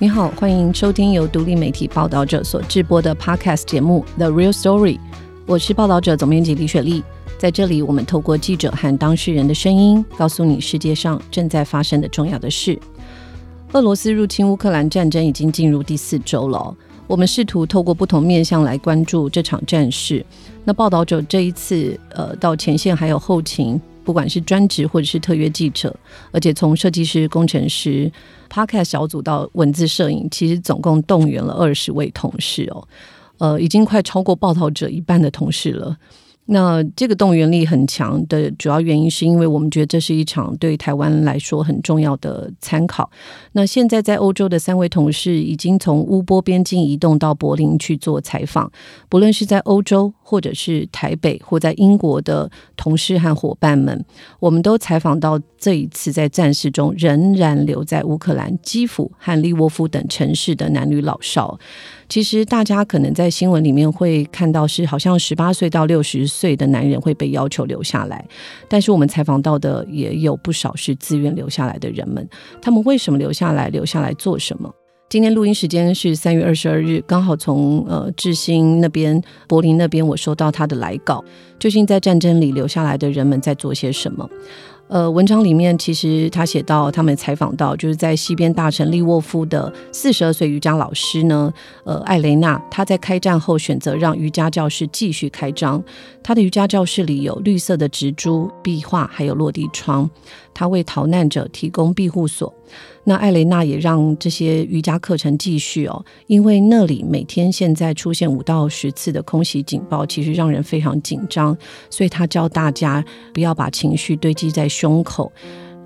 你好，欢迎收听由独立媒体报道者所制播的 Podcast 节目《The Real Story》。我是报道者总编辑李雪莉，在这里，我们透过记者和当事人的声音，告诉你世界上正在发生的重要的事。俄罗斯入侵乌克兰战争已经进入第四周了，我们试图透过不同面向来关注这场战事。那报道者这一次，呃，到前线还有后勤。不管是专职或者是特约记者，而且从设计师、工程师、Podcast 小组到文字摄影，其实总共动员了二十位同事哦，呃，已经快超过报道者一半的同事了。那这个动员力很强的主要原因，是因为我们觉得这是一场对台湾来说很重要的参考。那现在在欧洲的三位同事已经从乌波边境移动到柏林去做采访，不论是在欧洲或者是台北或在英国的同事和伙伴们，我们都采访到这一次在战事中仍然留在乌克兰基辅和利沃夫等城市的男女老少。其实大家可能在新闻里面会看到，是好像十八岁到六十岁的男人会被要求留下来，但是我们采访到的也有不少是自愿留下来的人们。他们为什么留下来？留下来做什么？今天录音时间是三月二十二日，刚好从呃智兴那边、柏林那边，我收到他的来稿，究竟在战争里留下来的人们在做些什么？呃，文章里面其实他写到，他们采访到，就是在西边大城利沃夫的四十二岁瑜伽老师呢，呃，艾雷娜，她在开战后选择让瑜伽教室继续开张，她的瑜伽教室里有绿色的植株、壁画，还有落地窗，她为逃难者提供庇护所。那艾雷娜也让这些瑜伽课程继续哦，因为那里每天现在出现五到十次的空袭警报，其实让人非常紧张，所以他教大家不要把情绪堆积在胸口。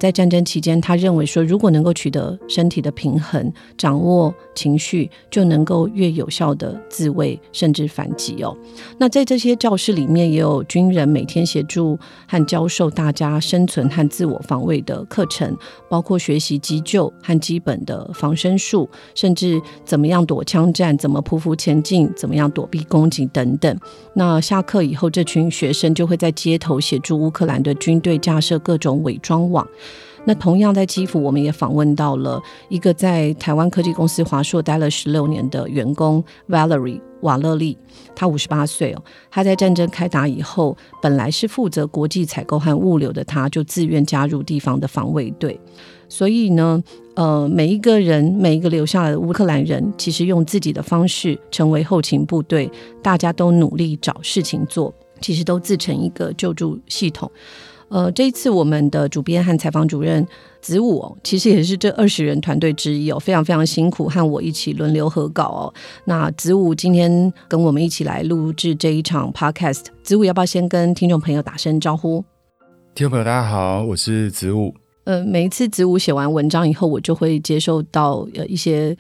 在战争期间，他认为说，如果能够取得身体的平衡，掌握情绪，就能够越有效的自卫，甚至反击哦。那在这些教室里面，也有军人每天协助和教授大家生存和自我防卫的课程，包括学习急救和基本的防身术，甚至怎么样躲枪战，怎么匍匐前进，怎么样躲避攻击等等。那下课以后，这群学生就会在街头协助乌克兰的军队架设各种伪装网。那同样在基辅，我们也访问到了一个在台湾科技公司华硕待了十六年的员工 Valerie 瓦勒利，他五十八岁哦。他在战争开打以后，本来是负责国际采购和物流的，他就自愿加入地方的防卫队。所以呢，呃，每一个人，每一个留下来的乌克兰人，其实用自己的方式成为后勤部队，大家都努力找事情做，其实都自成一个救助系统。呃，这一次我们的主编和采访主任子午哦，其实也是这二十人团队之一哦，非常非常辛苦，和我一起轮流合稿哦。那子午今天跟我们一起来录制这一场 podcast，子午要不要先跟听众朋友打声招呼？听众朋友大家好，我是子午。呃，每一次子午写完文章以后，我就会接受到呃一些。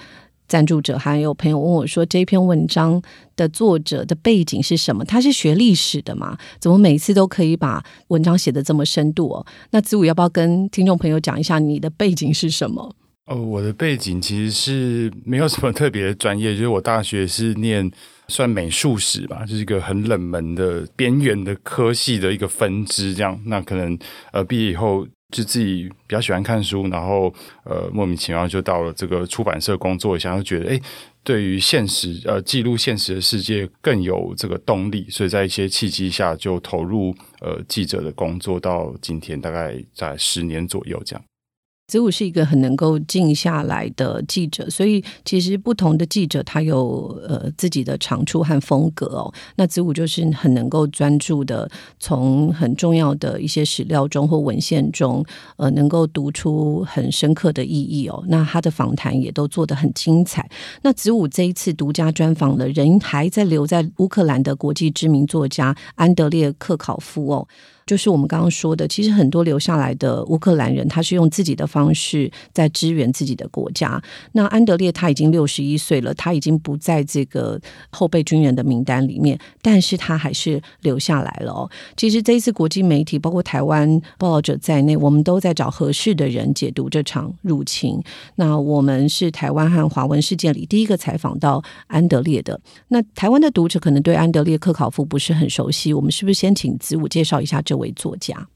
赞助者还有朋友问我说：“这篇文章的作者的背景是什么？他是学历史的嘛？怎么每次都可以把文章写得这么深度哦？”那子午要不要跟听众朋友讲一下你的背景是什么？哦，我的背景其实是没有什么特别的专业，就是我大学是念算美术史吧，就是一个很冷门的边缘的科系的一个分支，这样。那可能呃毕业以后。就自己比较喜欢看书，然后呃莫名其妙就到了这个出版社工作一下，就觉得哎，对于现实呃记录现实的世界更有这个动力，所以在一些契机下就投入呃记者的工作，到今天大概在十年左右这样。子午是一个很能够静下来的记者，所以其实不同的记者他有呃自己的长处和风格哦。那子午就是很能够专注的，从很重要的一些史料中或文献中，呃，能够读出很深刻的意义哦。那他的访谈也都做得很精彩。那子午这一次独家专访了人还在留在乌克兰的国际知名作家安德烈克考夫哦。就是我们刚刚说的，其实很多留下来的乌克兰人，他是用自己的方式在支援自己的国家。那安德烈他已经六十一岁了，他已经不在这个后备军人的名单里面，但是他还是留下来了。哦。其实这一次国际媒体，包括台湾报道者在内，我们都在找合适的人解读这场入侵。那我们是台湾和华文世界里第一个采访到安德烈的。那台湾的读者可能对安德烈克考夫不是很熟悉，我们是不是先请子午介绍一下？这位作家，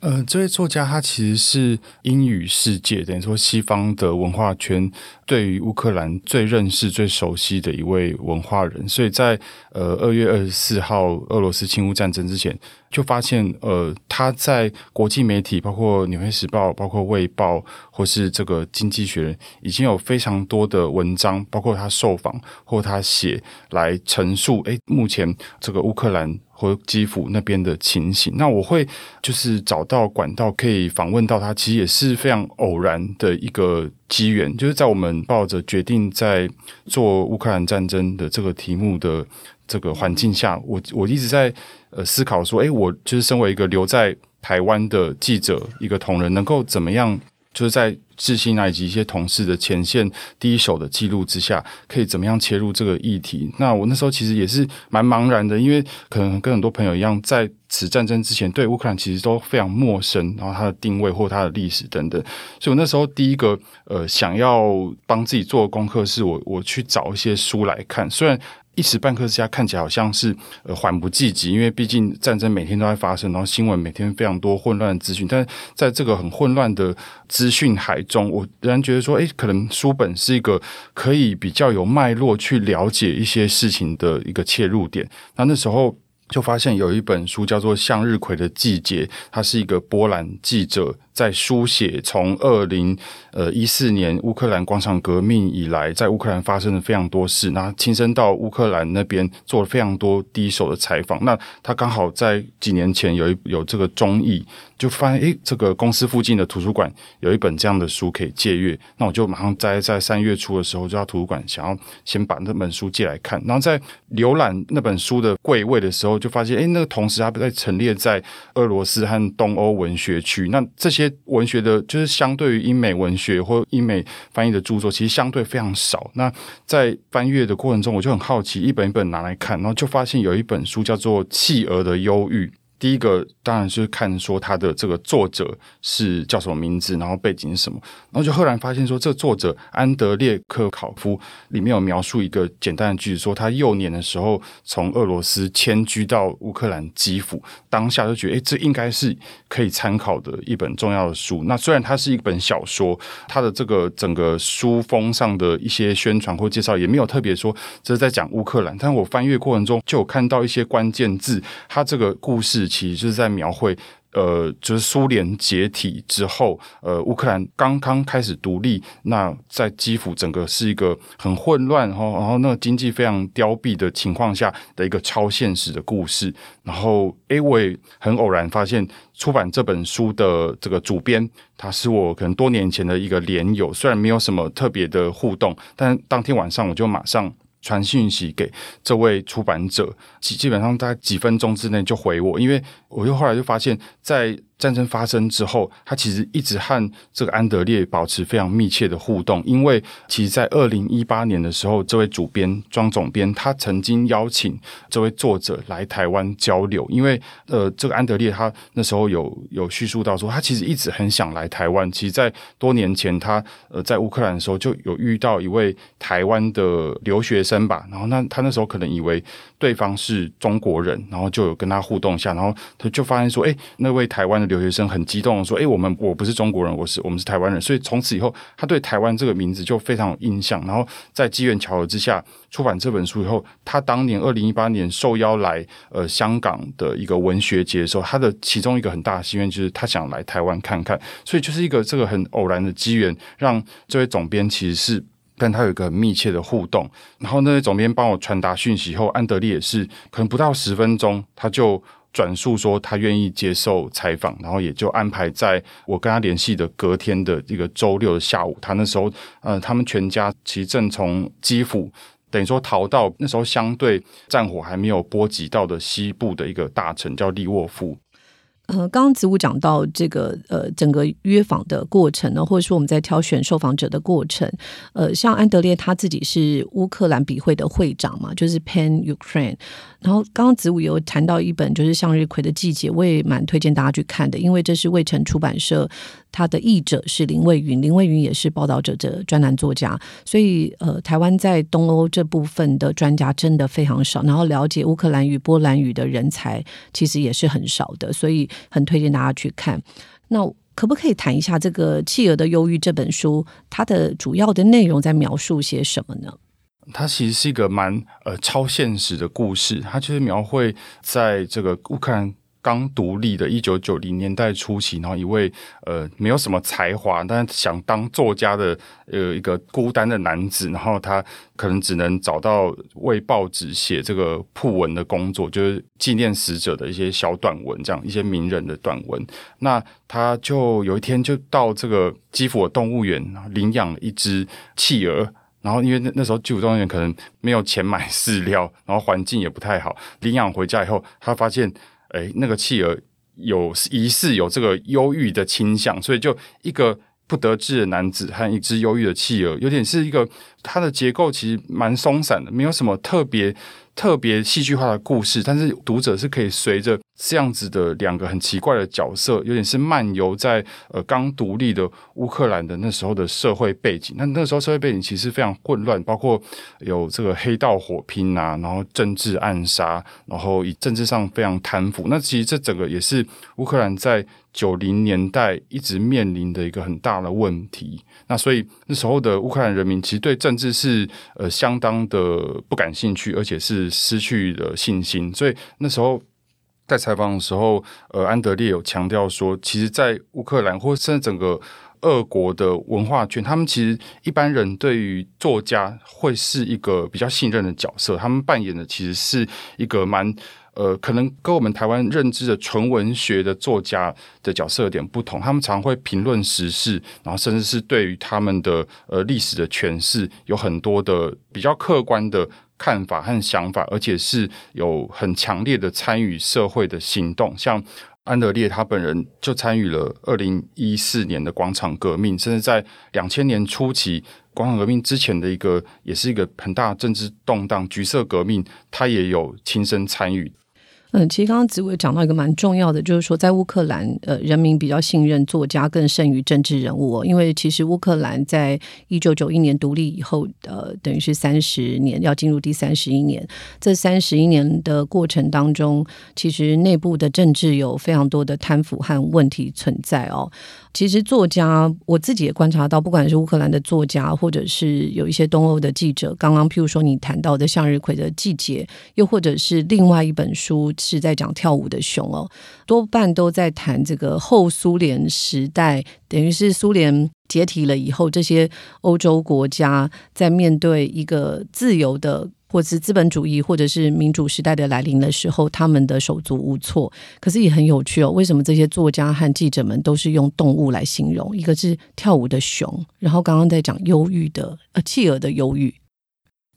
呃，这位作家他其实是英语世界，等于说西方的文化圈对于乌克兰最认识、最熟悉的一位文化人，所以在呃二月二十四号俄罗斯侵乌战争之前，就发现呃他在国际媒体，包括《纽约时报》、包括《卫报》或是这个《经济学人》，已经有非常多的文章，包括他受访或他写来陈述，诶，目前这个乌克兰。或基辅那边的情形，那我会就是找到管道可以访问到他，其实也是非常偶然的一个机缘，就是在我们抱着决定在做乌克兰战争的这个题目的这个环境下，我我一直在呃思考说，诶，我就是身为一个留在台湾的记者，一个同仁，能够怎么样，就是在。智信啊，以及一些同事的前线第一手的记录之下，可以怎么样切入这个议题？那我那时候其实也是蛮茫然的，因为可能跟很多朋友一样，在此战争之前，对乌克兰其实都非常陌生，然后它的定位或它的历史等等。所以我那时候第一个呃想要帮自己做功课，是我我去找一些书来看，虽然。一时半刻之下看起来好像是呃缓不济急，因为毕竟战争每天都在发生，然后新闻每天非常多混乱的资讯，但在这个很混乱的资讯海中，我仍然觉得说，诶，可能书本是一个可以比较有脉络去了解一些事情的一个切入点。那那时候就发现有一本书叫做《向日葵的季节》，它是一个波兰记者。在书写从二零呃一四年乌克兰广场革命以来，在乌克兰发生了非常多事，那亲身到乌克兰那边做了非常多第一手的采访。那他刚好在几年前有一有这个综艺，就发现诶，这个公司附近的图书馆有一本这样的书可以借阅。那我就马上在在三月初的时候就到图书馆，想要先把那本书借来看。然后在浏览那本书的柜位的时候，就发现哎，那个同时它在陈列在俄罗斯和东欧文学区。那这些文学的，就是相对于英美文学或英美翻译的著作，其实相对非常少。那在翻阅的过程中，我就很好奇，一本一本拿来看，然后就发现有一本书叫做《企鹅的忧郁》。第一个当然是看说他的这个作者是叫什么名字，然后背景是什么，然后就赫然发现说，这作者安德烈克考夫里面有描述一个简单的句子，说他幼年的时候从俄罗斯迁居到乌克兰基辅，当下就觉得，哎，这应该是可以参考的一本重要的书。那虽然它是一本小说，它的这个整个书封上的一些宣传或介绍也没有特别说这是在讲乌克兰，但我翻阅过程中就有看到一些关键字，它这个故事。其实就是在描绘，呃，就是苏联解体之后，呃，乌克兰刚刚开始独立，那在基辅整个是一个很混乱，然后然后那个经济非常凋敝的情况下的一个超现实的故事。然后，诶，我也很偶然发现出版这本书的这个主编，他是我可能多年前的一个连友，虽然没有什么特别的互动，但当天晚上我就马上。传讯息给这位出版者，基基本上在几分钟之内就回我，因为我又后来就发现，在。战争发生之后，他其实一直和这个安德烈保持非常密切的互动。因为其实，在二零一八年的时候，这位主编庄总编他曾经邀请这位作者来台湾交流。因为呃，这个安德烈他那时候有有叙述到说，他其实一直很想来台湾。其实，在多年前，他呃在乌克兰的时候就有遇到一位台湾的留学生吧。然后那他那时候可能以为对方是中国人，然后就有跟他互动一下，然后他就发现说，哎，那位台湾的。留学生很激动说：“哎，我们我不是中国人，我是我们是台湾人。”所以从此以后，他对台湾这个名字就非常有印象。然后在机缘巧合之下出版这本书以后，他当年二零一八年受邀来呃香港的一个文学节的时候，他的其中一个很大的心愿就是他想来台湾看看。所以就是一个这个很偶然的机缘，让这位总编其实是跟他有一个很密切的互动。然后那位总编帮我传达讯息后，安德烈也是可能不到十分钟，他就。转述说他愿意接受采访，然后也就安排在我跟他联系的隔天的一个周六的下午。他那时候，呃，他们全家其实正从基辅，等于说逃到那时候相对战火还没有波及到的西部的一个大城叫利沃夫。呃，刚刚子午讲到这个呃，整个约访的过程呢，或者说我们在挑选受访者的过程，呃，像安德烈他自己是乌克兰笔会的会长嘛，就是 Pan Ukraine。然后刚刚子午有谈到一本就是向日葵的季节，我也蛮推荐大家去看的，因为这是未城出版社，他的译者是林蔚云，林蔚云也是报道者的专栏作家，所以呃，台湾在东欧这部分的专家真的非常少，然后了解乌克兰语、波兰语的人才其实也是很少的，所以很推荐大家去看。那可不可以谈一下这个《企鹅的忧郁》这本书，它的主要的内容在描述些什么呢？它其实是一个蛮呃超现实的故事，它就是描绘在这个乌克兰。刚独立的一九九零年代初期，然后一位呃没有什么才华，但是想当作家的呃一个孤单的男子，然后他可能只能找到为报纸写这个铺文的工作，就是纪念死者的一些小短文，这样一些名人的短文。那他就有一天就到这个基辅的动物园领养了一只企鹅，然后因为那那时候基辅动物园可能没有钱买饲料，然后环境也不太好，领养回家以后，他发现。哎，那个企鹅有疑似有这个忧郁的倾向，所以就一个不得志的男子和一只忧郁的企鹅，有点是一个它的结构其实蛮松散的，没有什么特别。特别戏剧化的故事，但是读者是可以随着这样子的两个很奇怪的角色，有点是漫游在呃刚独立的乌克兰的那时候的社会背景。那那时候社会背景其实非常混乱，包括有这个黑道火拼啊，然后政治暗杀，然后以政治上非常贪腐。那其实这整个也是乌克兰在。九零年代一直面临的一个很大的问题，那所以那时候的乌克兰人民其实对政治是呃相当的不感兴趣，而且是失去了信心。所以那时候在采访的时候，呃，安德烈有强调说，其实，在乌克兰或甚至整个俄国的文化圈，他们其实一般人对于作家会是一个比较信任的角色，他们扮演的其实是一个蛮。呃，可能跟我们台湾认知的纯文学的作家的角色有点不同。他们常会评论时事，然后甚至是对于他们的呃历史的诠释，有很多的比较客观的看法和想法，而且是有很强烈的参与社会的行动。像安德烈他本人就参与了二零一四年的广场革命，甚至在两千年初期广场革命之前的一个，也是一个很大政治动荡——橘色革命，他也有亲身参与。嗯，其实刚刚紫薇讲到一个蛮重要的，就是说在乌克兰，呃，人民比较信任作家更胜于政治人物哦。因为其实乌克兰在一九九一年独立以后，呃，等于是三十年要进入第三十一年，这三十一年的过程当中，其实内部的政治有非常多的贪腐和问题存在哦。其实作家，我自己也观察到，不管是乌克兰的作家，或者是有一些东欧的记者，刚刚譬如说你谈到的向日葵的季节，又或者是另外一本书是在讲跳舞的熊哦，多半都在谈这个后苏联时代，等于是苏联解体了以后，这些欧洲国家在面对一个自由的。或是资本主义，或者是民主时代的来临的时候，他们的手足无措。可是也很有趣哦，为什么这些作家和记者们都是用动物来形容？一个是跳舞的熊，然后刚刚在讲忧郁的呃企鹅的忧郁。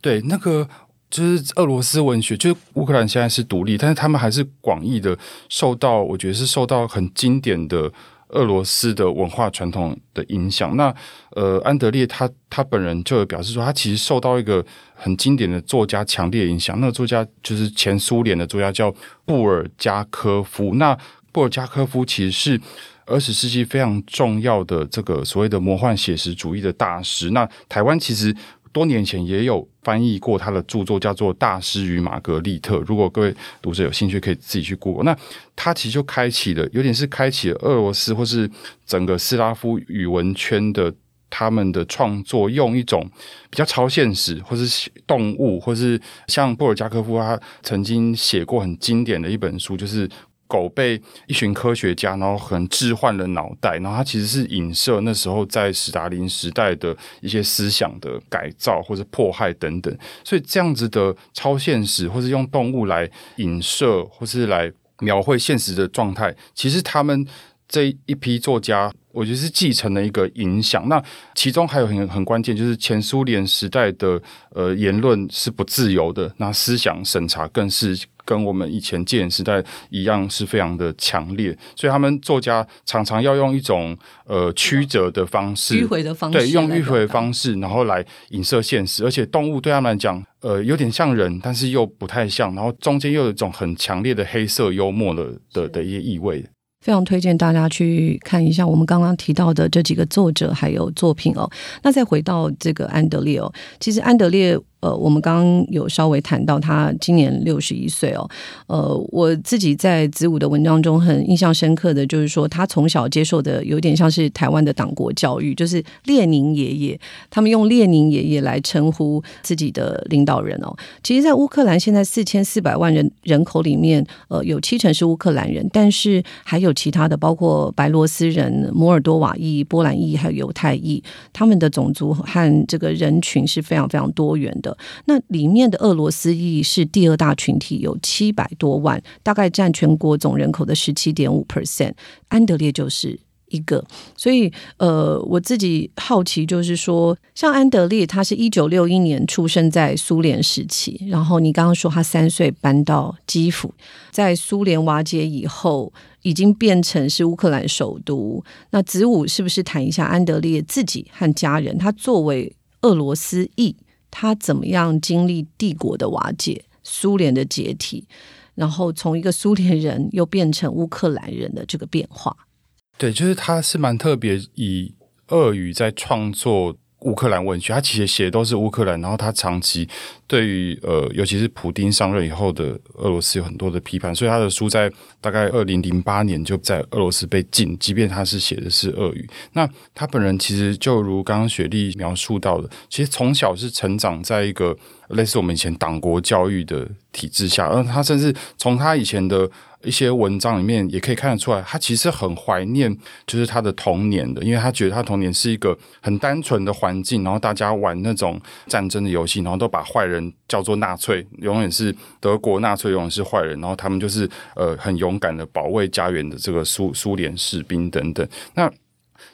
对，那个就是俄罗斯文学，就是乌克兰现在是独立，但是他们还是广义的受到，我觉得是受到很经典的。俄罗斯的文化传统的影响，那呃，安德烈他他本人就表示说，他其实受到一个很经典的作家强烈影响。那个作家就是前苏联的作家，叫布尔加科夫。那布尔加科夫其实是二十世纪非常重要的这个所谓的魔幻写实主义的大师。那台湾其实。多年前也有翻译过他的著作，叫做《大师与玛格丽特》。如果各位读者有兴趣，可以自己去 Google。那他其实就开启了，有点是开启了俄罗斯或是整个斯拉夫语文圈的他们的创作，用一种比较超现实，或是动物，或是像布尔加科夫他曾经写过很经典的一本书，就是。狗被一群科学家，然后很置换了脑袋，然后它其实是影射那时候在史达林时代的一些思想的改造或者迫害等等。所以这样子的超现实，或是用动物来影射，或是来描绘现实的状态，其实他们这一批作家，我觉得是继承了一个影响。那其中还有很很关键，就是前苏联时代的呃言论是不自由的，那思想审查更是。跟我们以前戒严时代一样，是非常的强烈，所以他们作家常常要用一种呃曲折的方式，迂回的方式，对，用迂回的方式，然后来影射现实。而且动物对他们来讲，呃，有点像人，但是又不太像，然后中间又有一种很强烈的黑色幽默的的的一些意味。非常推荐大家去看一下我们刚刚提到的这几个作者还有作品哦。那再回到这个安德烈哦，其实安德烈。呃，我们刚刚有稍微谈到他今年六十一岁哦。呃，我自己在子午的文章中很印象深刻的就是说，他从小接受的有点像是台湾的党国教育，就是列宁爷爷，他们用列宁爷爷来称呼自己的领导人哦。其实，在乌克兰现在四千四百万人人口里面，呃，有七成是乌克兰人，但是还有其他的，包括白罗斯人、摩尔多瓦裔、波兰裔，还有犹太裔，他们的种族和这个人群是非常非常多元的。那里面的俄罗斯裔是第二大群体，有七百多万，大概占全国总人口的十七点五 percent。安德烈就是一个，所以呃，我自己好奇，就是说，像安德烈，他是一九六一年出生在苏联时期，然后你刚刚说他三岁搬到基辅，在苏联瓦解以后，已经变成是乌克兰首都。那子午是不是谈一下安德烈自己和家人？他作为俄罗斯裔。他怎么样经历帝国的瓦解、苏联的解体，然后从一个苏联人又变成乌克兰人的这个变化？对，就是他是蛮特别，以俄语在创作。乌克兰文学，他其实写的都是乌克兰，然后他长期对于呃，尤其是普丁上任以后的俄罗斯有很多的批判，所以他的书在大概二零零八年就在俄罗斯被禁，即便他是写的是俄语。那他本人其实就如刚刚雪莉描述到的，其实从小是成长在一个类似我们以前党国教育的体制下，而他甚至从他以前的。一些文章里面也可以看得出来，他其实很怀念就是他的童年的，因为他觉得他童年是一个很单纯的环境，然后大家玩那种战争的游戏，然后都把坏人叫做纳粹，永远是德国纳粹，永远是坏人，然后他们就是呃很勇敢的保卫家园的这个苏苏联士兵等等。那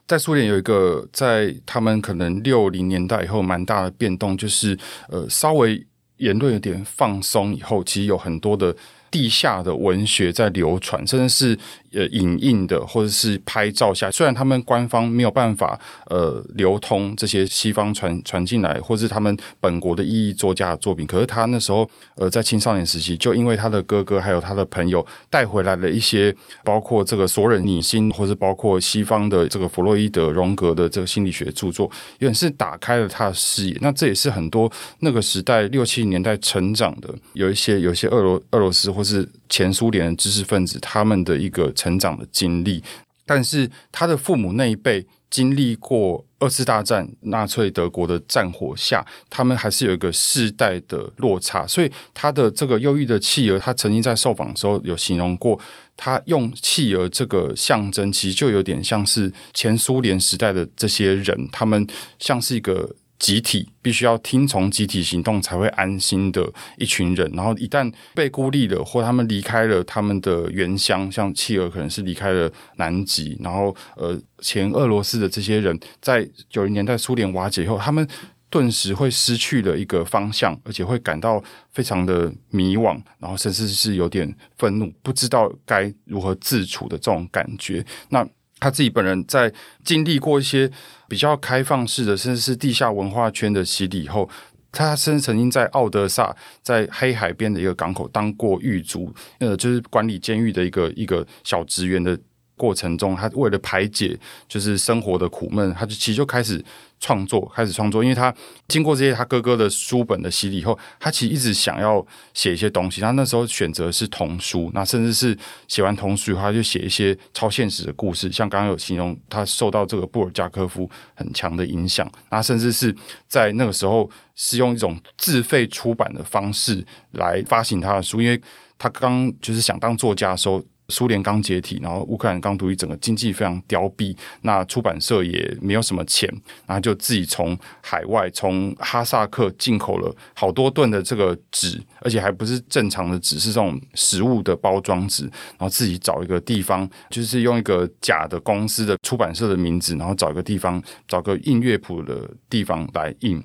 在苏联有一个在他们可能六零年代以后蛮大的变动，就是呃稍微言论有点放松以后，其实有很多的。地下的文学在流传，甚至是呃影印的，或者是拍照下。虽然他们官方没有办法呃流通这些西方传传进来，或是他们本国的意义作家的作品，可是他那时候呃在青少年时期，就因为他的哥哥还有他的朋友带回来了一些，包括这个索尔尼辛，或是包括西方的这个弗洛伊德、荣格的这个心理学著作，有点是打开了他的视野。那这也是很多那个时代六七年代成长的，有一些有些俄罗俄罗斯。或是前苏联的知识分子，他们的一个成长的经历，但是他的父母那一辈经历过二次大战纳粹德国的战火下，他们还是有一个世代的落差，所以他的这个忧郁的企鹅，他曾经在受访的时候有形容过，他用企鹅这个象征，其实就有点像是前苏联时代的这些人，他们像是一个。集体必须要听从集体行动才会安心的一群人，然后一旦被孤立了，或他们离开了他们的原乡，像企鹅可能是离开了南极，然后呃，前俄罗斯的这些人在九零年代苏联瓦解以后，他们顿时会失去了一个方向，而且会感到非常的迷惘，然后甚至是有点愤怒，不知道该如何自处的这种感觉。那他自己本人在经历过一些比较开放式的，甚至是地下文化圈的洗礼后，他甚至曾经在奥德萨，在黑海边的一个港口当过狱卒，呃，就是管理监狱的一个一个小职员的。过程中，他为了排解就是生活的苦闷，他就其实就开始创作，开始创作。因为他经过这些他哥哥的书本的洗礼以后，他其实一直想要写一些东西。他那时候选择是童书，那甚至是写完童书以后，他就写一些超现实的故事。像刚刚有形容，他受到这个布尔加科夫很强的影响。那甚至是在那个时候，是用一种自费出版的方式来发行他的书，因为他刚就是想当作家的时候。苏联刚解体，然后乌克兰刚独立，整个经济非常凋敝，那出版社也没有什么钱，然后就自己从海外从哈萨克进口了好多吨的这个纸，而且还不是正常的纸，是这种食物的包装纸，然后自己找一个地方，就是用一个假的公司的出版社的名字，然后找一个地方，找个印乐谱的地方来印。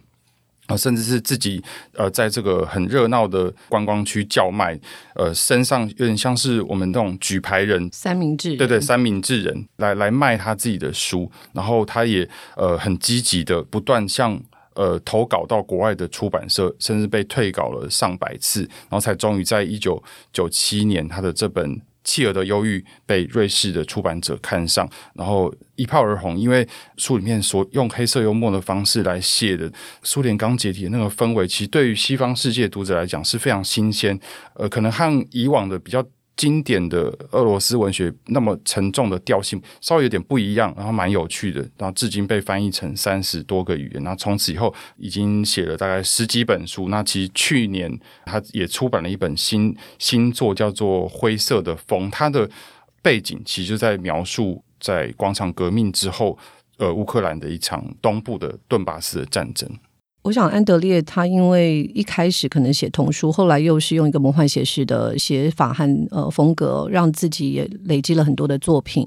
啊，甚至是自己呃，在这个很热闹的观光区叫卖，呃，身上有点像是我们那种举牌人，三明治，对对，三明治人来来卖他自己的书，然后他也呃很积极的不断向呃投稿到国外的出版社，甚至被退稿了上百次，然后才终于在一九九七年他的这本。契尔的忧郁被瑞士的出版者看上，然后一炮而红。因为书里面所用黑色幽默的方式来写的苏联刚解体的那个氛围，其实对于西方世界读者来讲是非常新鲜。呃，可能和以往的比较。经典的俄罗斯文学那么沉重的调性，稍微有点不一样，然后蛮有趣的，然后至今被翻译成三十多个语言，然后从此以后已经写了大概十几本书。那其实去年他也出版了一本新新作，叫做《灰色的风》，它的背景其实就在描述在广场革命之后，呃，乌克兰的一场东部的顿巴斯的战争。我想安德烈他因为一开始可能写童书，后来又是用一个魔幻写实的写法和呃风格，让自己也累积了很多的作品。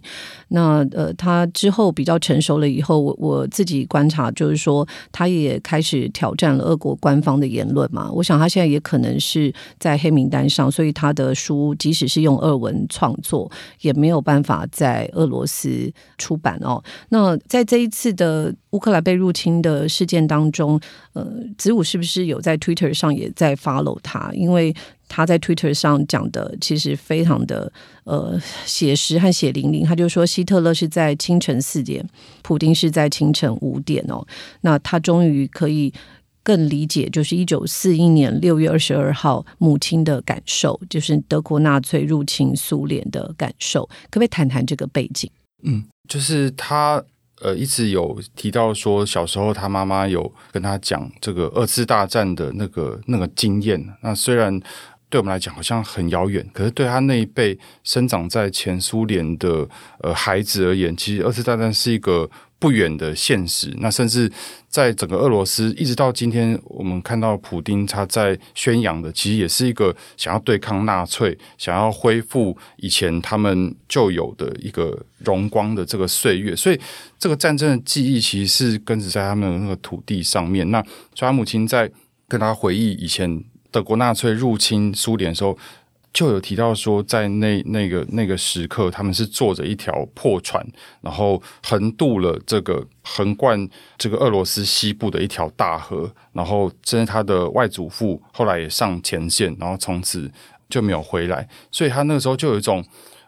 那呃，他之后比较成熟了以后，我我自己观察就是说，他也开始挑战了俄国官方的言论嘛。我想他现在也可能是在黑名单上，所以他的书即使是用俄文创作，也没有办法在俄罗斯出版哦。那在这一次的乌克兰被入侵的事件当中。呃，子午是不是有在 Twitter 上也在 follow 他？因为他在 Twitter 上讲的其实非常的呃写实和血淋淋。他就说希特勒是在清晨四点，普丁是在清晨五点哦。那他终于可以更理解，就是一九四一年六月二十二号母亲的感受，就是德国纳粹入侵苏联的感受。可不可以谈谈这个背景？嗯，就是他。呃，一直有提到说，小时候他妈妈有跟他讲这个二次大战的那个那个经验。那虽然对我们来讲好像很遥远，可是对他那一辈生长在前苏联的呃孩子而言，其实二次大战是一个。不远的现实，那甚至在整个俄罗斯，一直到今天，我们看到普丁他在宣扬的，其实也是一个想要对抗纳粹、想要恢复以前他们就有的一个荣光的这个岁月。所以，这个战争的记忆其实是根植在他们的那个土地上面。那所以，他母亲在跟他回忆以前德国纳粹入侵苏联的时候。就有提到说，在那那个那个时刻，他们是坐着一条破船，然后横渡了这个横贯这个俄罗斯西部的一条大河，然后这是他的外祖父后来也上前线，然后从此就没有回来。所以他那个时候就有一种，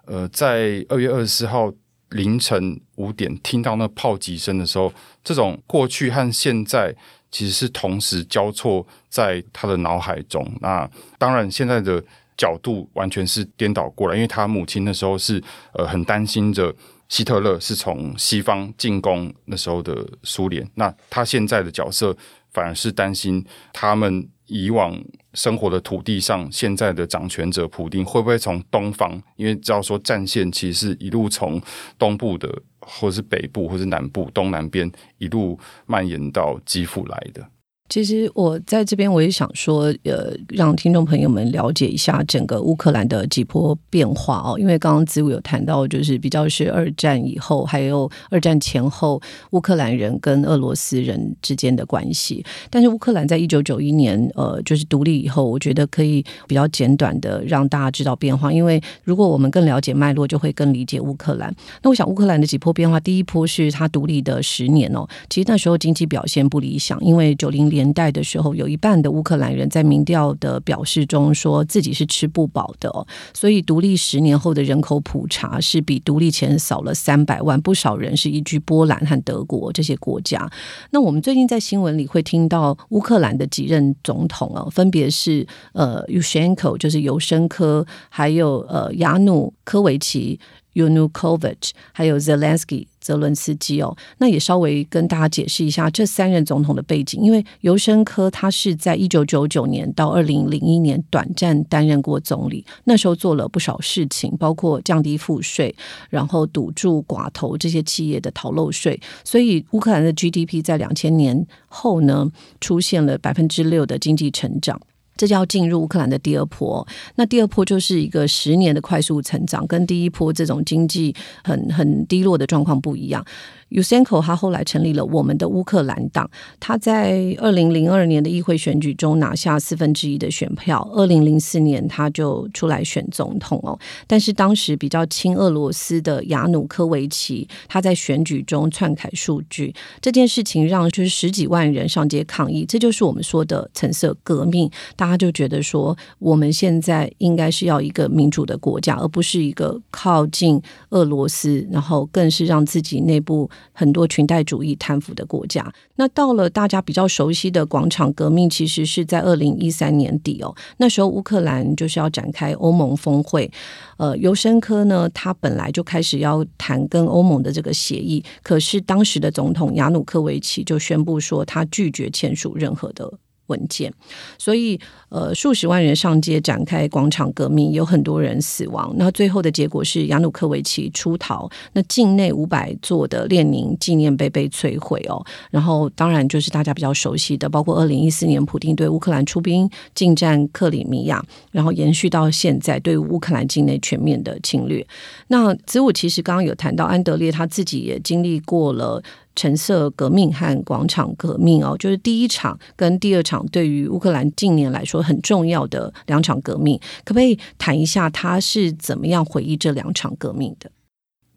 呃，在二月二十四号凌晨五点听到那炮击声的时候，这种过去和现在其实是同时交错在他的脑海中。那当然，现在的。角度完全是颠倒过来，因为他母亲那时候是呃很担心着希特勒是从西方进攻那时候的苏联，那他现在的角色反而是担心他们以往生活的土地上现在的掌权者普丁会不会从东方，因为知道说战线其实是一路从东部的，或是北部，或是南部东南边一路蔓延到基辅来的。其实我在这边我也想说，呃，让听众朋友们了解一下整个乌克兰的几波变化哦。因为刚刚子午有谈到，就是比较是二战以后，还有二战前后乌克兰人跟俄罗斯人之间的关系。但是乌克兰在一九九一年，呃，就是独立以后，我觉得可以比较简短的让大家知道变化。因为如果我们更了解脉络，就会更理解乌克兰。那我想乌克兰的几波变化，第一波是它独立的十年哦，其实那时候经济表现不理想，因为九零年。年代的时候，有一半的乌克兰人在民调的表示中说自己是吃不饱的，所以独立十年后的人口普查是比独立前少了三百万，不少人是移居波兰和德国这些国家。那我们最近在新闻里会听到乌克兰的几任总统啊，分别是呃 Ushenko 就是尤申科，还有呃亚努科维奇。Yanukovych，还有 Zelensky 泽伦斯基哦，那也稍微跟大家解释一下这三任总统的背景。因为尤申科他是在一九九九年到二零零一年短暂担任过总理，那时候做了不少事情，包括降低赋税，然后堵住寡头这些企业的逃漏税。所以乌克兰的 GDP 在两千年后呢，出现了百分之六的经济成长。这就要进入乌克兰的第二波，那第二波就是一个十年的快速成长，跟第一波这种经济很很低落的状况不一样。Usenko 他后来成立了我们的乌克兰党，他在二零零二年的议会选举中拿下四分之一的选票，二零零四年他就出来选总统哦。但是当时比较亲俄罗斯的亚努科维奇，他在选举中篡改数据，这件事情让就是十几万人上街抗议，这就是我们说的橙色革命。大家就觉得说，我们现在应该是要一个民主的国家，而不是一个靠近俄罗斯，然后更是让自己内部很多裙带主义贪腐的国家。那到了大家比较熟悉的广场革命，其实是在二零一三年底哦，那时候乌克兰就是要展开欧盟峰会，呃，尤申科呢，他本来就开始要谈跟欧盟的这个协议，可是当时的总统亚努科维奇就宣布说，他拒绝签署任何的。文件，所以呃，数十万人上街展开广场革命，有很多人死亡。那最后的结果是亚努科维奇出逃，那境内五百座的列宁纪念碑被摧毁哦。然后当然就是大家比较熟悉的，包括二零一四年普丁对乌克兰出兵进占克里米亚，然后延续到现在对乌克兰境内全面的侵略。那子午其实刚刚有谈到安德烈他自己也经历过了。橙色革命和广场革命哦，就是第一场跟第二场对于乌克兰近年来说很重要的两场革命，可不可以谈一下他是怎么样回忆这两场革命的？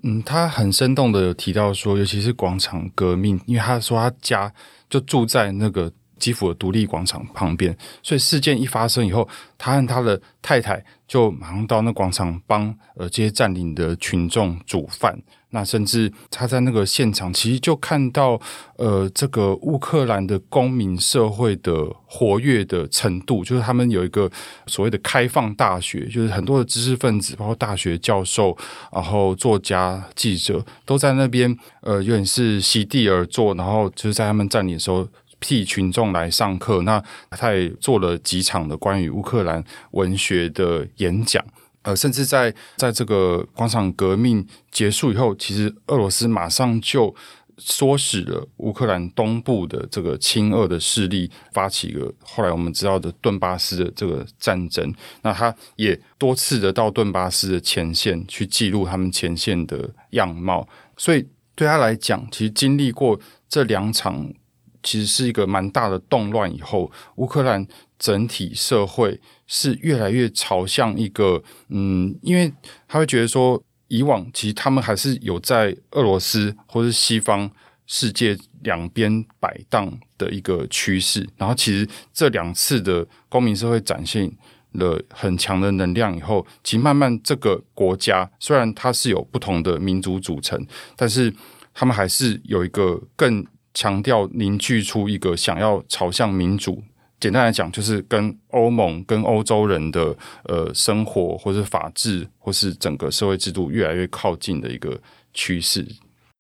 嗯，他很生动的有提到说，尤其是广场革命，因为他说他家就住在那个基辅的独立广场旁边，所以事件一发生以后，他和他的太太就马上到那广场帮呃这些占领的群众煮饭。那甚至他在那个现场，其实就看到，呃，这个乌克兰的公民社会的活跃的程度，就是他们有一个所谓的开放大学，就是很多的知识分子，包括大学教授，然后作家、记者都在那边，呃，有点是席地而坐，然后就是在他们占领的时候替群众来上课。那他也做了几场的关于乌克兰文学的演讲。呃，甚至在在这个广场革命结束以后，其实俄罗斯马上就唆使了乌克兰东部的这个亲俄的势力发起一个后来我们知道的顿巴斯的这个战争。那他也多次的到顿巴斯的前线去记录他们前线的样貌，所以对他来讲，其实经历过这两场，其实是一个蛮大的动乱以后，乌克兰整体社会。是越来越朝向一个嗯，因为他会觉得说，以往其实他们还是有在俄罗斯或是西方世界两边摆荡的一个趋势。然后，其实这两次的公民社会展现了很强的能量以后，其实慢慢这个国家虽然它是有不同的民族组成，但是他们还是有一个更强调凝聚出一个想要朝向民主。简单来讲，就是跟欧盟、跟欧洲人的呃生活，或是法治，或是整个社会制度越来越靠近的一个趋势。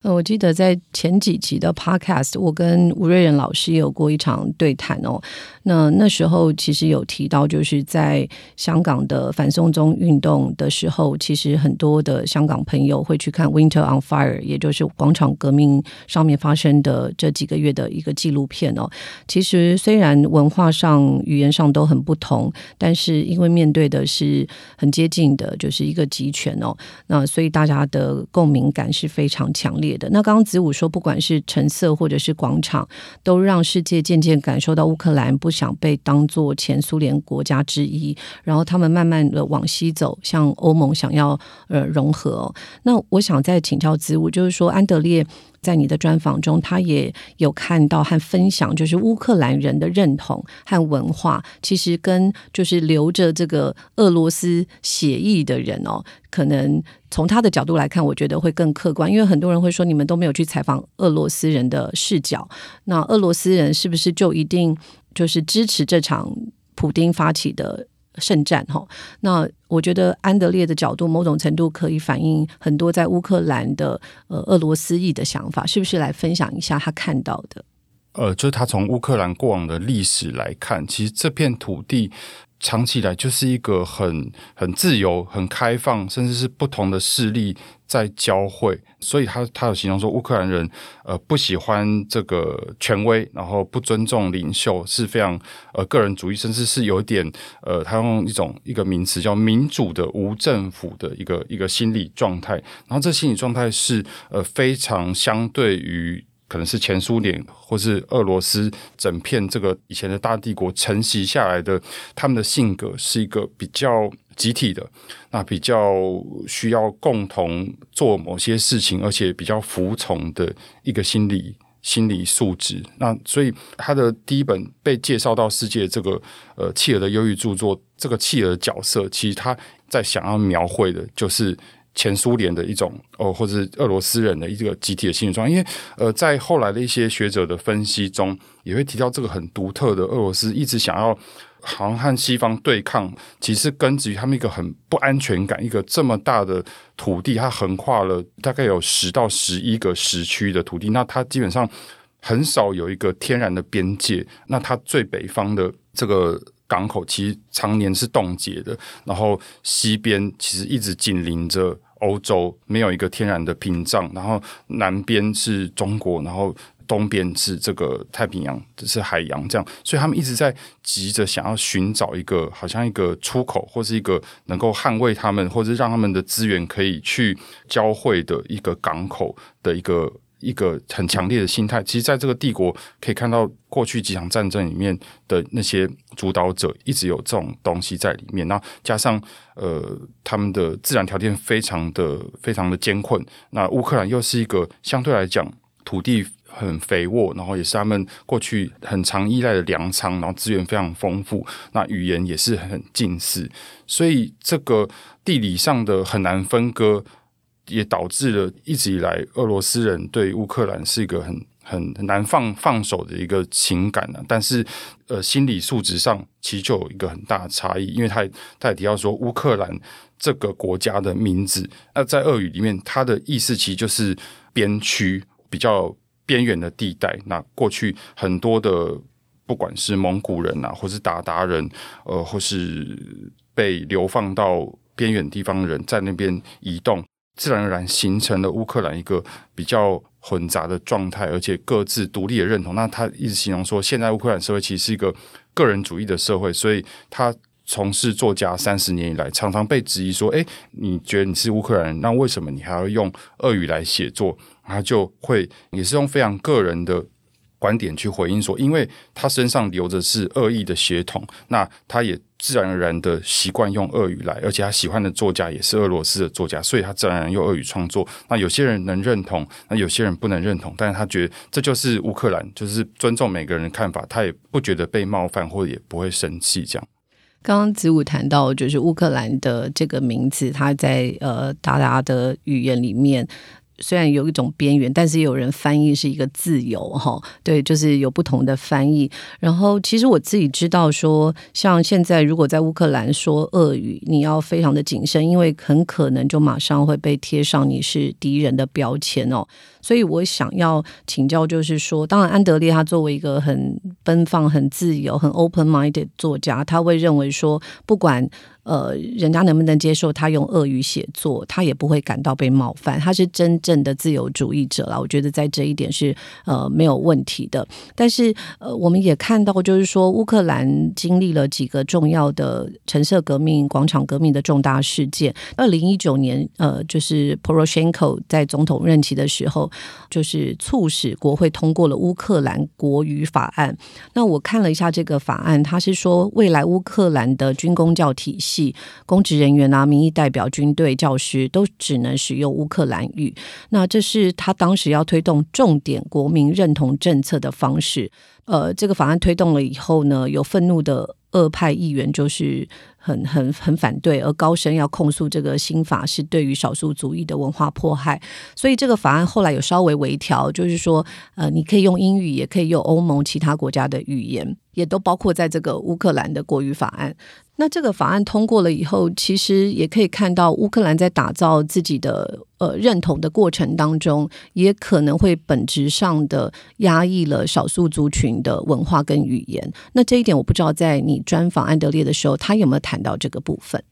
呃，我记得在前几集的 Podcast，我跟吴瑞仁老师也有过一场对谈哦。那那时候其实有提到，就是在香港的反送中运动的时候，其实很多的香港朋友会去看《Winter on Fire》，也就是广场革命上面发生的这几个月的一个纪录片哦。其实虽然文化上、语言上都很不同，但是因为面对的是很接近的，就是一个集权哦，那所以大家的共鸣感是非常强烈。那刚刚子午说，不管是橙色或者是广场，都让世界渐渐感受到乌克兰不想被当做前苏联国家之一，然后他们慢慢的往西走，向欧盟想要呃融合。那我想再请教子午，就是说安德烈。在你的专访中，他也有看到和分享，就是乌克兰人的认同和文化，其实跟就是留着这个俄罗斯血裔的人哦，可能从他的角度来看，我觉得会更客观，因为很多人会说，你们都没有去采访俄罗斯人的视角，那俄罗斯人是不是就一定就是支持这场普丁发起的？圣战哈，那我觉得安德烈的角度某种程度可以反映很多在乌克兰的呃俄罗斯裔的想法，是不是来分享一下他看到的？呃，就是他从乌克兰过往的历史来看，其实这片土地。长期以来就是一个很很自由、很开放，甚至是不同的势力在交汇。所以他他有形容说，乌克兰人呃不喜欢这个权威，然后不尊重领袖，是非常呃个人主义，甚至是有点呃，他用一种一个名词叫民主的无政府的一个一个心理状态。然后这心理状态是呃非常相对于。可能是前苏联或是俄罗斯整片这个以前的大帝国承袭下来的，他们的性格是一个比较集体的，那比较需要共同做某些事情，而且比较服从的一个心理心理素质。那所以他的第一本被介绍到世界这个呃企鹅的忧郁著作，这个企鹅的角色，其实他在想要描绘的就是前苏联的一种哦，或者是俄罗斯人的一个集体的心理状态。因为呃，在后来的一些学者的分析中，也会提到这个很独特的俄罗斯一直想要。好像和西方对抗，其实根植于他们一个很不安全感。一个这么大的土地，它横跨了大概有十到十一个时区的土地，那它基本上很少有一个天然的边界。那它最北方的这个港口，其实常年是冻结的。然后西边其实一直紧邻着欧洲，没有一个天然的屏障。然后南边是中国，然后。东边是这个太平洋，这是海洋，这样，所以他们一直在急着想要寻找一个，好像一个出口，或是一个能够捍卫他们，或者让他们的资源可以去交汇的一个港口的一个一个很强烈的心态。其实，在这个帝国可以看到，过去几场战争里面的那些主导者一直有这种东西在里面。那加上呃，他们的自然条件非常的非常的艰困。那乌克兰又是一个相对来讲土地。很肥沃，然后也是他们过去很常依赖的粮仓，然后资源非常丰富，那语言也是很近似，所以这个地理上的很难分割，也导致了一直以来俄罗斯人对乌克兰是一个很很难放放手的一个情感呢。但是呃，心理素质上其实就有一个很大的差异，因为他也他也提到说，乌克兰这个国家的名字，那在俄语里面，它的意思其实就是边区比较。边缘的地带，那过去很多的，不管是蒙古人啊，或是鞑靼人，呃，或是被流放到边远地方的人，在那边移动，自然而然形成了乌克兰一个比较混杂的状态，而且各自独立的认同。那他一直形容说，现在乌克兰社会其实是一个个人主义的社会，所以他从事作家三十年以来，常常被质疑说：“哎，你觉得你是乌克兰人，那为什么你还要用俄语来写作？”他就会也是用非常个人的观点去回应说，因为他身上流着是恶意的血统，那他也自然而然的习惯用俄语来，而且他喜欢的作家也是俄罗斯的作家，所以他自然而然用俄语创作。那有些人能认同，那有些人不能认同，但是他觉得这就是乌克兰，就是尊重每个人的看法，他也不觉得被冒犯，或者也不会生气。这样，刚刚子午谈到就是乌克兰的这个名字，他在呃达达的语言里面。虽然有一种边缘，但是有人翻译是一个自由，哈，对，就是有不同的翻译。然后，其实我自己知道说，像现在如果在乌克兰说俄语，你要非常的谨慎，因为很可能就马上会被贴上你是敌人的标签哦。所以我想要请教，就是说，当然安德烈他作为一个很奔放、很自由、很 open-minded 作家，他会认为说，不管。呃，人家能不能接受他用俄语写作，他也不会感到被冒犯。他是真正的自由主义者了，我觉得在这一点是呃没有问题的。但是呃，我们也看到，就是说乌克兰经历了几个重要的橙色革命、广场革命的重大事件。二零一九年，呃，就是 Poroshenko 在总统任期的时候，就是促使国会通过了乌克兰国语法案。那我看了一下这个法案，他是说未来乌克兰的军工教体系。系公职人员啊，民意代表、军队、教师都只能使用乌克兰语。那这是他当时要推动重点国民认同政策的方式。呃，这个法案推动了以后呢，有愤怒的恶派议员就是很很很反对，而高声要控诉这个新法是对于少数族裔的文化迫害。所以这个法案后来有稍微微调，就是说，呃，你可以用英语，也可以用欧盟其他国家的语言，也都包括在这个乌克兰的国语法案。那这个法案通过了以后，其实也可以看到乌克兰在打造自己的呃认同的过程当中，也可能会本质上的压抑了少数族群的文化跟语言。那这一点我不知道，在你专访安德烈的时候，他有没有谈到这个部分？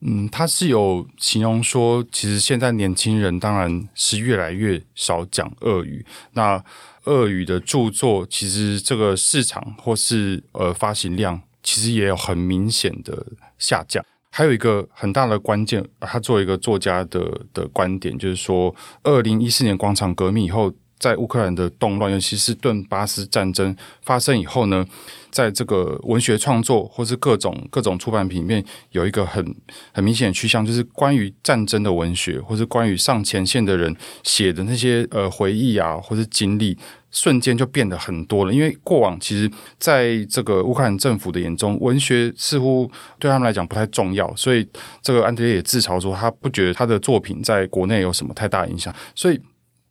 嗯，他是有形容说，其实现在年轻人当然是越来越少讲俄语。那俄语的著作，其实这个市场或是呃发行量。其实也有很明显的下降，还有一个很大的关键，他作为一个作家的的观点，就是说，二零一四年广场革命以后，在乌克兰的动乱，尤其是顿巴斯战争发生以后呢，在这个文学创作或是各种各种出版品里面，有一个很很明显的趋向，就是关于战争的文学，或是关于上前线的人写的那些呃回忆啊，或是经历。瞬间就变得很多了，因为过往其实在这个乌克兰政府的眼中，文学似乎对他们来讲不太重要，所以这个安德烈也自嘲说，他不觉得他的作品在国内有什么太大影响，所以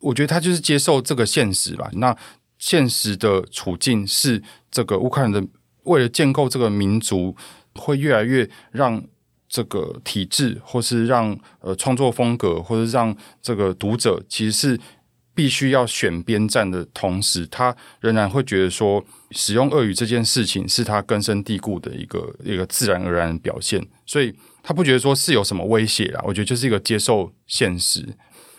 我觉得他就是接受这个现实吧。那现实的处境是，这个乌克兰的为了建构这个民族，会越来越让这个体制，或是让呃创作风格，或者让这个读者，其实是。必须要选边站的同时，他仍然会觉得说，使用俄语这件事情是他根深蒂固的一个一个自然而然的表现，所以他不觉得说是有什么威胁啊。我觉得就是一个接受现实。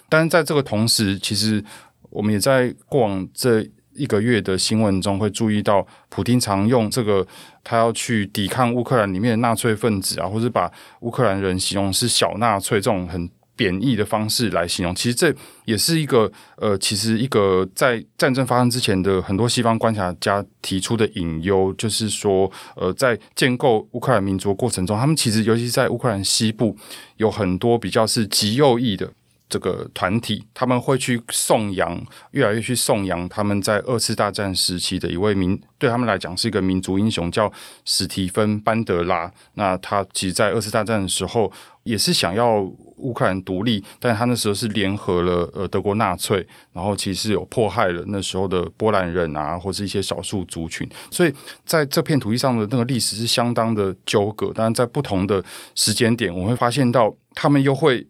但是在这个同时，其实我们也在过往这一个月的新闻中会注意到，普京常用这个他要去抵抗乌克兰里面的纳粹分子啊，或者把乌克兰人形容是小纳粹这种很。贬义的方式来形容，其实这也是一个呃，其实一个在战争发生之前的很多西方观察家提出的隐忧，就是说，呃，在建构乌克兰民族过程中，他们其实尤其在乌克兰西部有很多比较是极右翼的。这个团体他们会去颂扬，越来越去颂扬他们在二次大战时期的一位民，对他们来讲是一个民族英雄，叫史蒂芬·班德拉。那他其实，在二次大战的时候也是想要乌克兰独立，但他那时候是联合了呃德国纳粹，然后其实有迫害了那时候的波兰人啊，或是一些少数族群。所以在这片土地上的那个历史是相当的纠葛，但是在不同的时间点，我会发现到他们又会。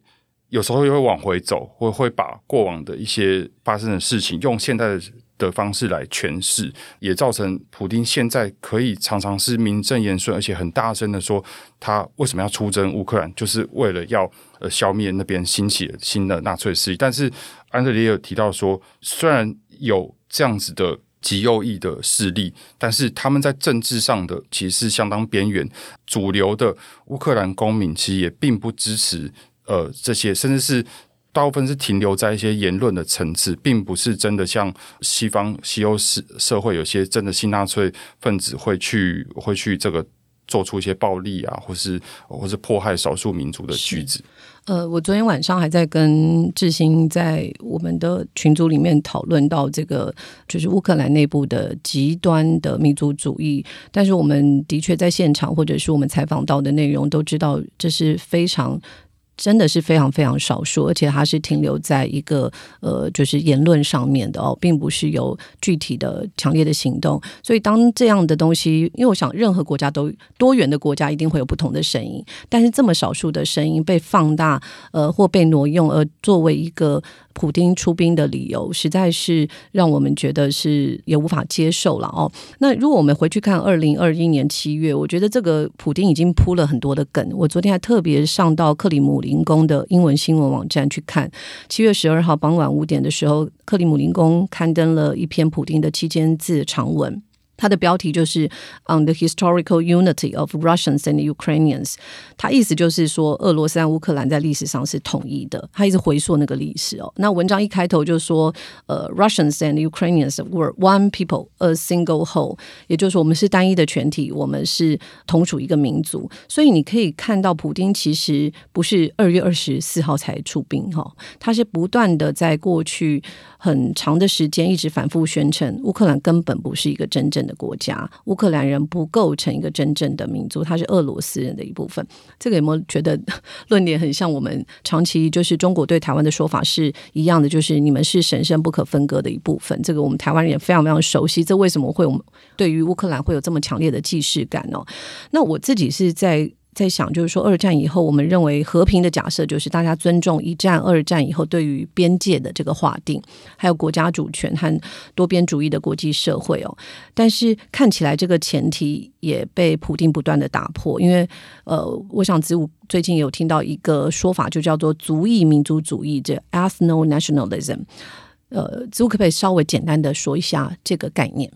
有时候又会往回走，或会把过往的一些发生的事情用现在的的方式来诠释，也造成普丁现在可以常常是名正言顺，而且很大声的说他为什么要出征乌克兰，就是为了要呃消灭那边兴起的新的纳粹势力。但是安德烈也有提到说，虽然有这样子的极右翼的势力，但是他们在政治上的其实相当边缘，主流的乌克兰公民其实也并不支持。呃，这些甚至是大部分是停留在一些言论的层次，并不是真的像西方西欧社社会有些真的新纳粹分子会去会去这个做出一些暴力啊，或是或是迫害少数民族的句子。呃，我昨天晚上还在跟志兴在我们的群组里面讨论到这个，就是乌克兰内部的极端的民族主义，但是我们的确在现场或者是我们采访到的内容都知道，这是非常。真的是非常非常少数，而且它是停留在一个呃，就是言论上面的哦，并不是有具体的强烈的行动。所以当这样的东西，因为我想任何国家都多元的国家一定会有不同的声音，但是这么少数的声音被放大，呃，或被挪用，而作为一个。普丁出兵的理由实在是让我们觉得是也无法接受了哦。那如果我们回去看二零二一年七月，我觉得这个普丁已经铺了很多的梗。我昨天还特别上到克里姆林宫的英文新闻网站去看，七月十二号傍晚五点的时候，克里姆林宫刊登了一篇普丁的七千字长文。它的标题就是 On the historical unity of Russians and Ukrainians。它意思就是说，俄罗斯和乌克兰在历史上是统一的。他一直回溯那个历史哦。那文章一开头就说，呃，Russians and Ukrainians were one people, a single whole。也就是说，我们是单一的全体，我们是同属一个民族。所以你可以看到，普京其实不是二月二十四号才出兵哈，他是不断的在过去很长的时间一直反复宣称，乌克兰根本不是一个真正。的国家，乌克兰人不构成一个真正的民族，他是俄罗斯人的一部分。这个有没有觉得论点很像我们长期就是中国对台湾的说法是一样的？就是你们是神圣不可分割的一部分。这个我们台湾人也非常非常熟悉。这为什么会我们对于乌克兰会有这么强烈的既视感呢？那我自己是在。在想，就是说，二战以后，我们认为和平的假设就是大家尊重一战、二战以后对于边界的这个划定，还有国家主权和多边主义的国际社会哦。但是看起来这个前提也被普丁不断的打破，因为呃，我想子午最近有听到一个说法，就叫做族裔民族主义，这 ethno nationalism。呃，子午可不可以稍微简单的说一下这个概念？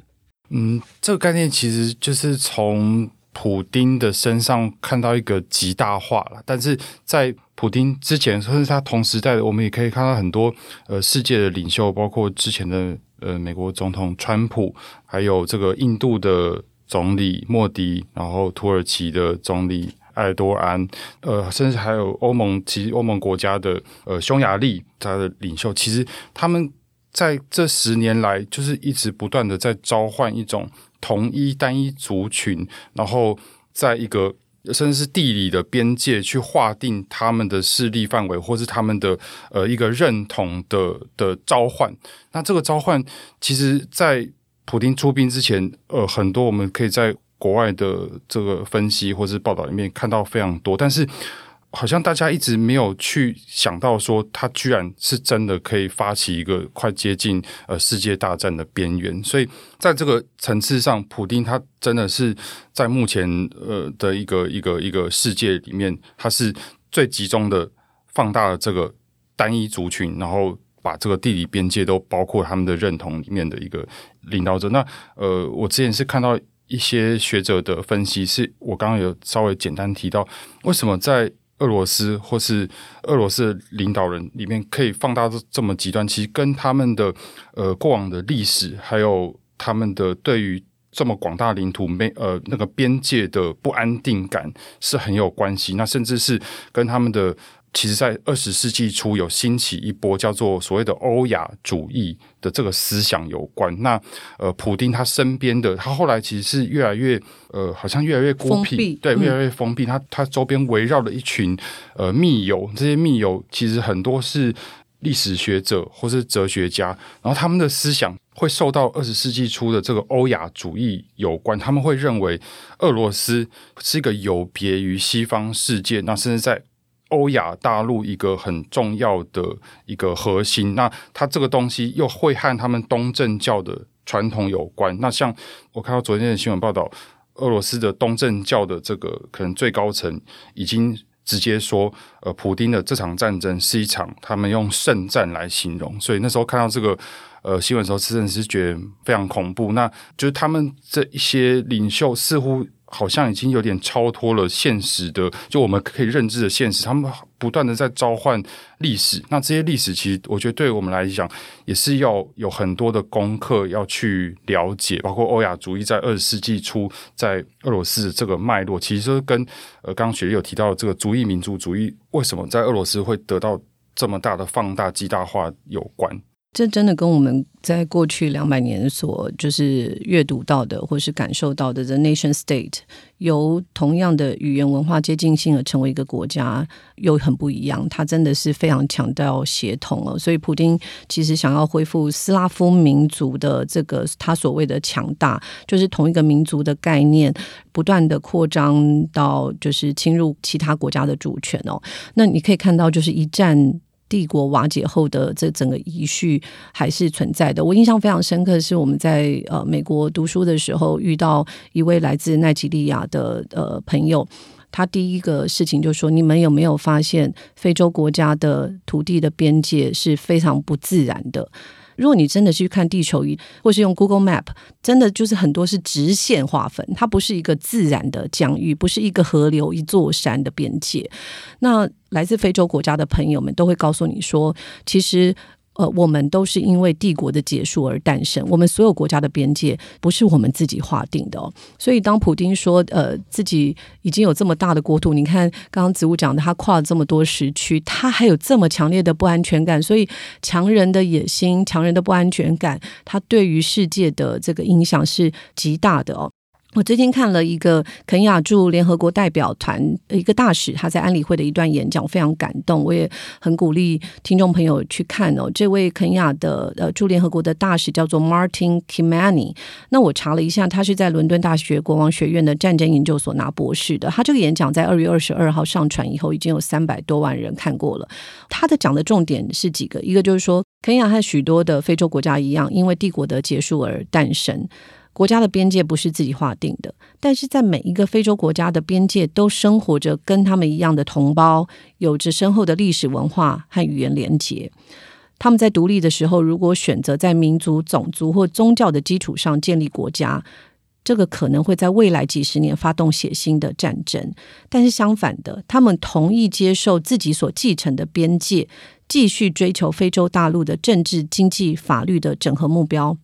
嗯，这个概念其实就是从。普丁的身上看到一个极大化了，但是在普丁之前，甚至他同时代的，我们也可以看到很多呃世界的领袖，包括之前的呃美国总统川普，还有这个印度的总理莫迪，然后土耳其的总理埃多安，呃，甚至还有欧盟，其实欧盟国家的呃匈牙利他的领袖，其实他们在这十年来就是一直不断的在召唤一种。同一单一族群，然后在一个甚至是地理的边界去划定他们的势力范围，或是他们的呃一个认同的的召唤。那这个召唤，其实，在普京出兵之前，呃，很多我们可以在国外的这个分析或是报道里面看到非常多，但是。好像大家一直没有去想到说，他居然是真的可以发起一个快接近呃世界大战的边缘。所以在这个层次上，普丁他真的是在目前呃的一个一个一个世界里面，他是最集中的放大了这个单一族群，然后把这个地理边界都包括他们的认同里面的一个领导者。那呃，我之前是看到一些学者的分析，是我刚刚有稍微简单提到，为什么在俄罗斯或是俄罗斯领导人里面可以放大这么极端，其实跟他们的呃过往的历史，还有他们的对于这么广大领土没呃那个边界的不安定感是很有关系。那甚至是跟他们的。其实，在二十世纪初有兴起一波叫做所谓的欧亚主义的这个思想有关。那呃，普丁他身边的他后来其实是越来越呃，好像越来越孤僻，对，越来越封闭。他他周边围绕了一群呃密友，这些密友其实很多是历史学者或是哲学家，然后他们的思想会受到二十世纪初的这个欧亚主义有关。他们会认为俄罗斯是一个有别于西方世界，那甚至在欧亚大陆一个很重要的一个核心，那它这个东西又会和他们东正教的传统有关。那像我看到昨天的新闻报道，俄罗斯的东正教的这个可能最高层已经直接说，呃，普丁的这场战争是一场他们用圣战来形容。所以那时候看到这个呃新闻时候，真的是觉得非常恐怖。那就是他们这一些领袖似乎。好像已经有点超脱了现实的，就我们可以认知的现实。他们不断的在召唤历史，那这些历史其实我觉得对我们来讲也是要有很多的功课要去了解，包括欧亚主义在二十世纪初在俄罗斯的这个脉络，其实跟呃刚刚雪莉有提到的这个族裔民族主义为什么在俄罗斯会得到这么大的放大极大化有关。这真的跟我们在过去两百年所就是阅读到的，或是感受到的，the nation state 由同样的语言文化接近性而成为一个国家，又很不一样。它真的是非常强调协同了。所以，普丁其实想要恢复斯拉夫民族的这个他所谓的强大，就是同一个民族的概念，不断的扩张到就是侵入其他国家的主权哦。那你可以看到，就是一战。帝国瓦解后的这整个遗绪还是存在的。我印象非常深刻，是我们在呃美国读书的时候遇到一位来自奈及利亚的呃朋友，他第一个事情就说：你们有没有发现非洲国家的土地的边界是非常不自然的？如果你真的去看地球仪，或是用 Google Map，真的就是很多是直线划分，它不是一个自然的疆域，不是一个河流、一座山的边界。那来自非洲国家的朋友们都会告诉你说，其实。呃，我们都是因为帝国的结束而诞生。我们所有国家的边界不是我们自己划定的哦。所以，当普丁说，呃，自己已经有这么大的国土，你看刚刚子午讲的，他跨了这么多时区，他还有这么强烈的不安全感。所以，强人的野心、强人的不安全感，他对于世界的这个影响是极大的哦。我最近看了一个肯亚驻联合国代表团一个大使他在安理会的一段演讲，非常感动。我也很鼓励听众朋友去看哦。这位肯亚的呃驻联合国的大使叫做 Martin Kimani。那我查了一下，他是在伦敦大学国王学院的战争研究所拿博士的。他这个演讲在二月二十二号上传以后，已经有三百多万人看过了。他的讲的重点是几个，一个就是说，肯亚和许多的非洲国家一样，因为帝国的结束而诞生。国家的边界不是自己划定的，但是在每一个非洲国家的边界都生活着跟他们一样的同胞，有着深厚的历史文化和语言连结。他们在独立的时候，如果选择在民族、种族或宗教的基础上建立国家，这个可能会在未来几十年发动血腥的战争。但是相反的，他们同意接受自己所继承的边界，继续追求非洲大陆的政治、经济、法律的整合目标。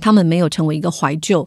他们没有成为一个怀旧。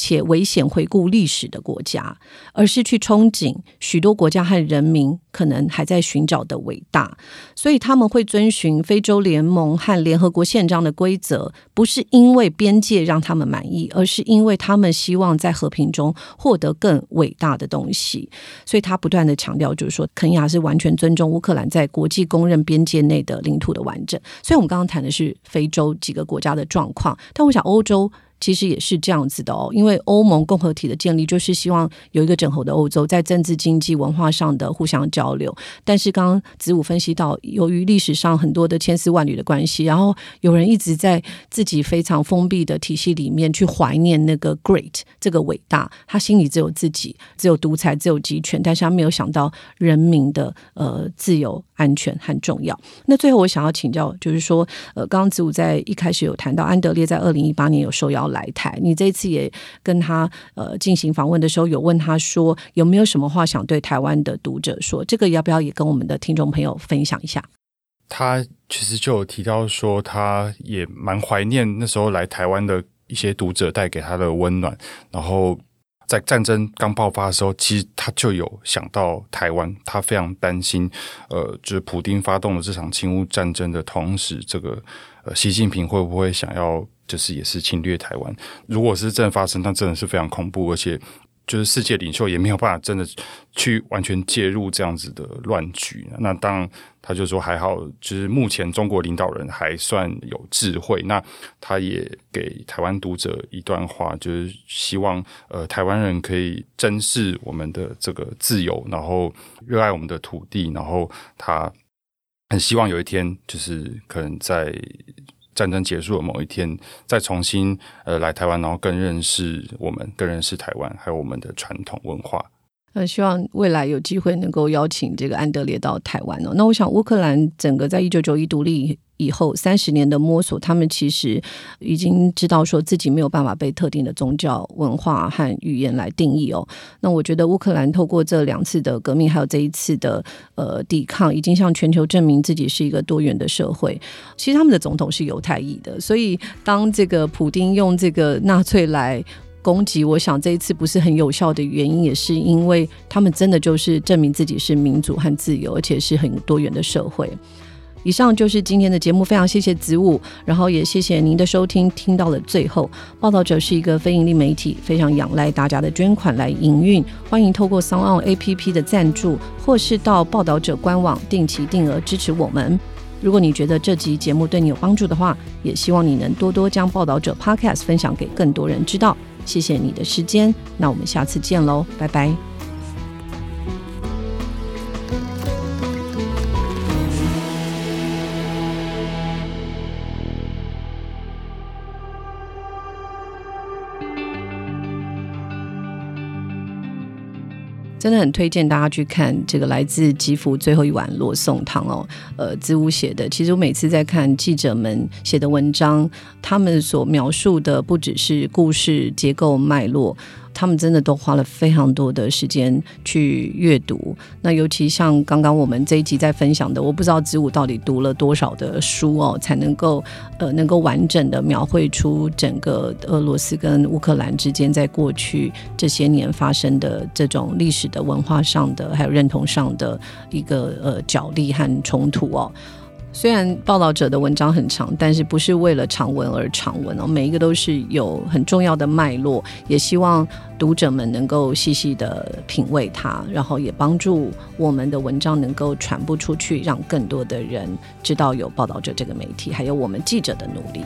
且危险回顾历史的国家，而是去憧憬许多国家和人民可能还在寻找的伟大。所以他们会遵循非洲联盟和联合国宪章的规则，不是因为边界让他们满意，而是因为他们希望在和平中获得更伟大的东西。所以他不断的强调，就是说肯亚是完全尊重乌克兰在国际公认边界内的领土的完整。所以我们刚刚谈的是非洲几个国家的状况，但我想欧洲。其实也是这样子的哦，因为欧盟共和体的建立就是希望有一个整合的欧洲，在政治、经济、文化上的互相交流。但是刚刚子午分析到，由于历史上很多的千丝万缕的关系，然后有人一直在自己非常封闭的体系里面去怀念那个 great 这个伟大，他心里只有自己，只有独裁，只有集权，但是他没有想到人民的呃自由、安全很重要。那最后我想要请教，就是说，呃，刚刚子午在一开始有谈到安德烈在二零一八年有受邀。来台，你这次也跟他呃进行访问的时候，有问他说有没有什么话想对台湾的读者说？这个要不要也跟我们的听众朋友分享一下？他其实就有提到说，他也蛮怀念那时候来台湾的一些读者带给他的温暖。然后在战争刚爆发的时候，其实他就有想到台湾，他非常担心，呃，就是普丁发动了这场侵乌战争的同时，这个呃习近平会不会想要？就是也是侵略台湾，如果是真的发生，那真的是非常恐怖，而且就是世界领袖也没有办法真的去完全介入这样子的乱局。那当然，他就说还好，就是目前中国领导人还算有智慧。那他也给台湾读者一段话，就是希望呃台湾人可以珍视我们的这个自由，然后热爱我们的土地，然后他很希望有一天，就是可能在。战争结束的某一天，再重新呃来台湾，然后更认识我们，更认识台湾，还有我们的传统文化。呃，希望未来有机会能够邀请这个安德烈到台湾哦。那我想乌克兰整个在一九九一独立。以后三十年的摸索，他们其实已经知道说自己没有办法被特定的宗教文化和语言来定义哦。那我觉得乌克兰透过这两次的革命，还有这一次的呃抵抗，已经向全球证明自己是一个多元的社会。其实他们的总统是犹太裔的，所以当这个普丁用这个纳粹来攻击，我想这一次不是很有效的原因，也是因为他们真的就是证明自己是民主和自由，而且是很多元的社会。以上就是今天的节目，非常谢谢子午，然后也谢谢您的收听。听到了最后，报道者是一个非盈利媒体，非常仰赖大家的捐款来营运。欢迎透过 s o n A P P 的赞助，或是到报道者官网定期定额支持我们。如果你觉得这集节目对你有帮助的话，也希望你能多多将报道者 Podcast 分享给更多人知道。谢谢你的时间，那我们下次见喽，拜拜。真的很推荐大家去看这个来自吉福最后一碗罗宋汤哦，呃，子午写的。其实我每次在看记者们写的文章，他们所描述的不只是故事结构脉络。他们真的都花了非常多的时间去阅读。那尤其像刚刚我们这一集在分享的，我不知道子午到底读了多少的书哦，才能够呃能够完整的描绘出整个俄罗斯跟乌克兰之间在过去这些年发生的这种历史的文化上的还有认同上的一个呃角力和冲突哦。虽然报道者的文章很长，但是不是为了长文而长文哦，每一个都是有很重要的脉络，也希望读者们能够细细的品味它，然后也帮助我们的文章能够传播出去，让更多的人知道有报道者这个媒体，还有我们记者的努力。